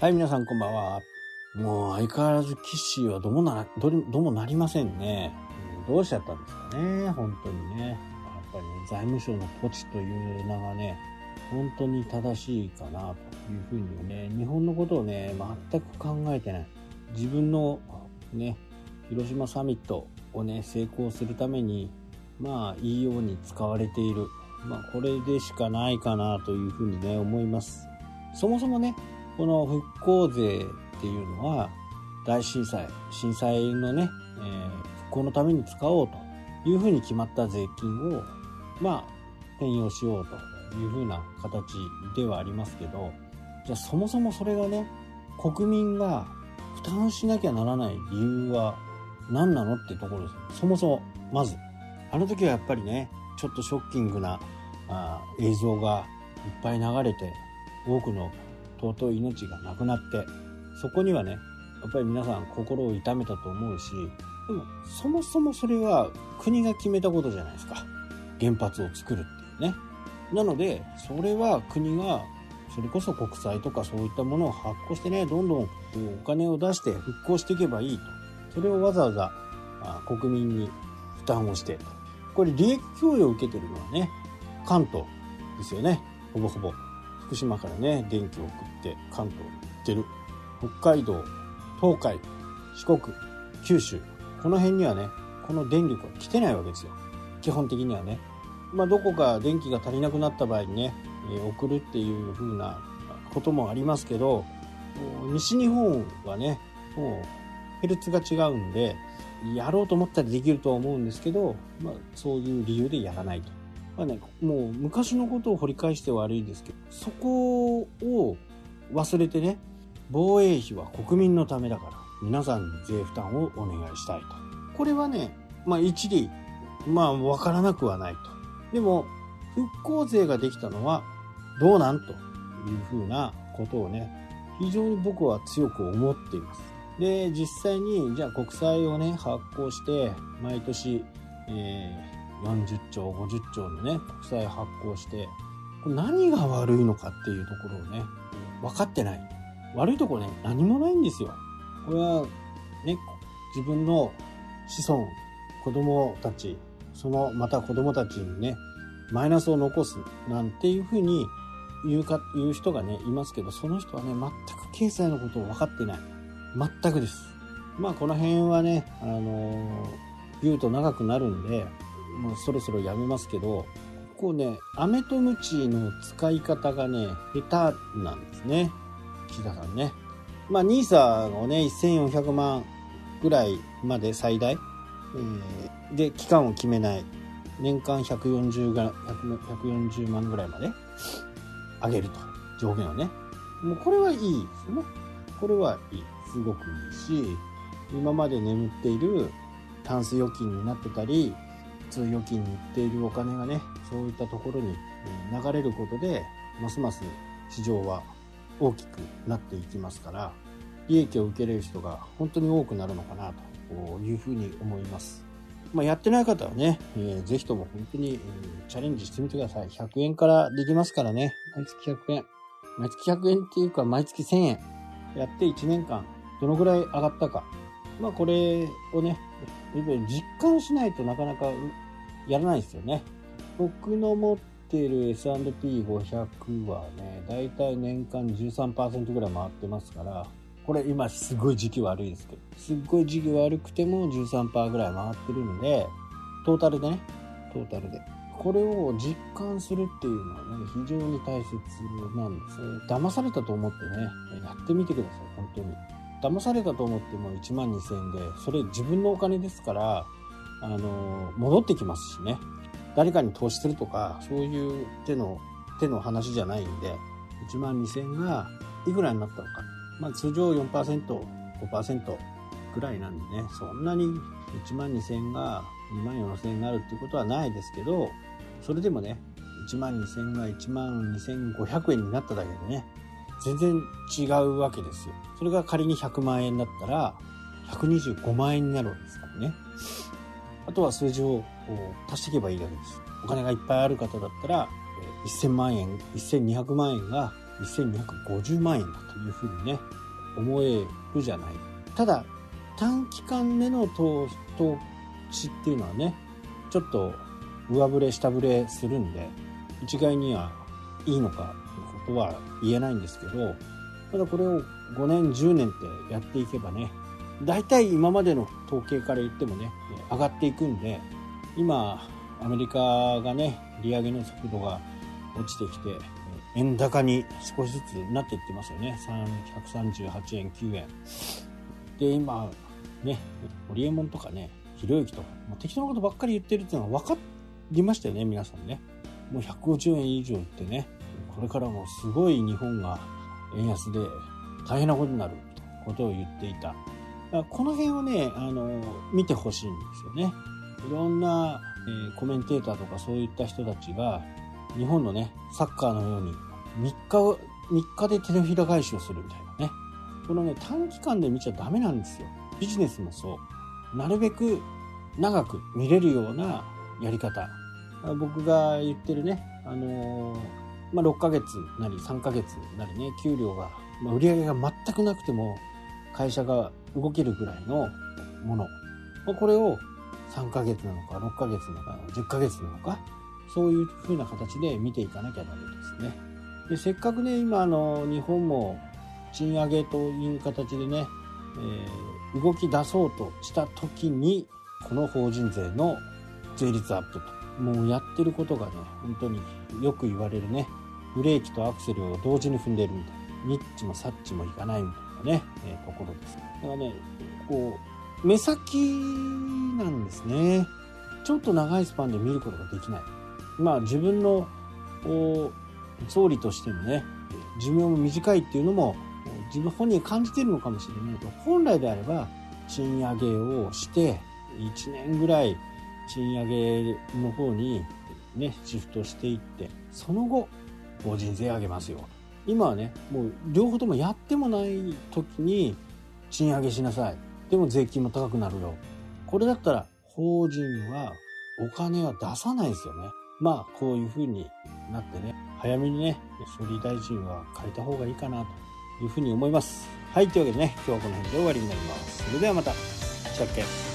はい、皆さんこんばんは。もう相変わらずキッシーはどもなら、どどうもなりませんね。どうしちゃったんですかね、本当にね。やっぱりね、財務省のポチという名がね、本当に正しいかなというふうにね、日本のことをね、全く考えてない。自分のね、広島サミットをね、成功するために、まあ、いいように使われている。まあ、これでしかないかなというふうにね、思います。そもそもね、この復興税っていうのは、大震災、震災のね、えー復興のために使おうというふうに決まった税金を、まあ、転用しようというふうな形ではありますけど、じゃあそもそもそれがね、国民が負担しなきゃならない理由は何なのってところです。そもそも、まず。あの時はやっぱりね、ちょっとショッキングなあ映像がいっぱい流れて、多くの尊い命がなくなって、そこにはね、やっぱり皆さん心を痛めたと思うし、でもそもそもそれは国が決めたことじゃないですか。原発を作るっていうね。なので、それは国が、それこそ国債とかそういったものを発行してね、どんどんお金を出して復興していけばいいと。それをわざわざ国民に負担をして。これ利益供与を受けてるのはね、関東ですよね。ほぼほぼ。福島からね、電気を送って関東に行ってる。北海道、東海、四国、九州。この辺にはね、この電力は来てないわけですよ。基本的にはね。まあ、どこか電気が足りなくなった場合にね、えー送るっていう風なこともありますけど、西日本はね、もうヘルツが違うんで、やろうと思ったらできるとは思うんですけど、まあ、そういう理由でやらないと。まあね、もう昔のことを掘り返して悪いんですけど、そこを忘れてね、防衛費は国民のためだから、皆さんに税負担をお願いしたいと。これはね、まあ一理、まあわからなくはないと。でも、復興税ができたのはどうなんというふうなことをね、非常に僕は強く思っています。で、実際に、じゃあ国債をね、発行して、毎年、えー40兆、50兆のね、国債発行して、これ何が悪いのかっていうところをね、分かってない。悪いところね、何もないんですよ。これは、ね、自分の子孫、子供たち、その、また子供たちにね、マイナスを残すなんていうふうに言うか、言う人がね、いますけど、その人はね、全く経済のことを分かってない。全くです。まあ、この辺はね、あのー言うと長くなるんで、もうそろそろやめますけど、こうね、飴とムチの使い方がね、下手なんですね。岸田さんね。まあ、ニーサをね、1400万ぐらいまで最大、えーで、期間を決めない。年間140が、140万ぐらいまで上げると。上限をね。もうこれはいいですよね。これはいい。すごくいいし、今まで眠っているタンス預金になってたり、通預金に行っているお金がね、そういったところに流れることで、ますます市場は大きくなっていきますから、利益を受けれる人が本当に多くなるのかなというふうに思います。まあ、やってない方はね、えーぜひとも本当に、えーチャレンジしてみてください。100円からできますからね。毎月100円。毎月100円っていうか、毎月1000円。やって1年間、どのぐらい上がったか。まあ、これをね、実感しないとなかなかやらないですよね。僕の持ってる S&P500 はね、だいたい年間13%ぐらい回ってますから、これ今すごい時期悪いですけど、すっごい時期悪くても13%ぐらい回ってるので、トータルでね、トータルで。これを実感するっていうのはね、非常に大切なんですね。騙されたと思ってね、やってみてください、本当に。騙されたと思っても1万2000円で、それ自分のお金ですから、あの、戻ってきますしね。誰かに投資するとか、そういう手の、手の話じゃないんで、1万2000円がいくらになったのか。まあ通常4%、5%ぐらいなんでね、そんなに1万2000円が2万4000円になるっていうことはないですけど、それでもね、1万2000円が1万2500円になっただけでね、全然違うわけですよ。それが仮に100万円だったら、125万円になるわけですからね。あとは数字を足していけばいいだけです。お金がいっぱいある方だったら、1000万円、1200万円が1250万円だというふうにね、思えるじゃない。ただ、短期間での投資っていうのはね、ちょっと上振れ下振れするんで、一概にはいいのかとは言えないんですけど、ただこれを5年、10年ってやっていけばね、大体今までの統計から言ってもね、上がっていくんで、今、アメリカがね、利上げの速度が落ちてきて、円高に少しずつなっていってますよね。138円、9円。で、今、ね、ホリエモンとかね、ひろゆきとか、も適当なことばっかり言ってるっていうのは分かりましたよね、皆さんね。もう150円以上ってね、これからもすごい日本が円安で大変なことになるということを言っていた。この辺をね、あの、見てほしいんですよね。いろんな、えー、コメンテーターとかそういった人たちが、日本のね、サッカーのように3日、3日で手のひら返しをするみたいなね。このね、短期間で見ちゃダメなんですよ。ビジネスもそう。なるべく長く見れるようなやり方。僕が言ってるね、あのー、まあ、6ヶ月なり3ヶ月なりね、給料が、まあ、売り上げが全くなくても会社が動けるぐらいのもの。まあ、これを3ヶ月なのか6ヶ月なのか10ヶ月なのかそういう風な形で見ていかなきゃダメですね。でせっかくね今あの日本も賃上げという形でね、えー、動き出そうとした時にこの法人税の税率アップともうやってることがね本当によく言われるねブレーキとアクセルを同時に踏んでるみたいな。ニッチもサッチもいかないみたいなね、えー、ところです。だからねこう目先なんですね。ちょっと長いスパンで見ることができない。まあ自分のこう総理としてのね寿命も短いっていうのも自分本人感じてるのかもしれないけど本来であれば賃上げをして1年ぐらい賃上げの方にねシフトしていってその後法人税上げますよ今はねもう両方ともやってもない時に賃上げしなさいでも税金も高くなるよこれだったら法人はお金は出さないですよねまあ、こういう風になってね、早めにね、処理大臣は変えた方がいいかなというふうに思います。はい、というわけでね、今日はこの辺で終わりになります。それではまた。したっけ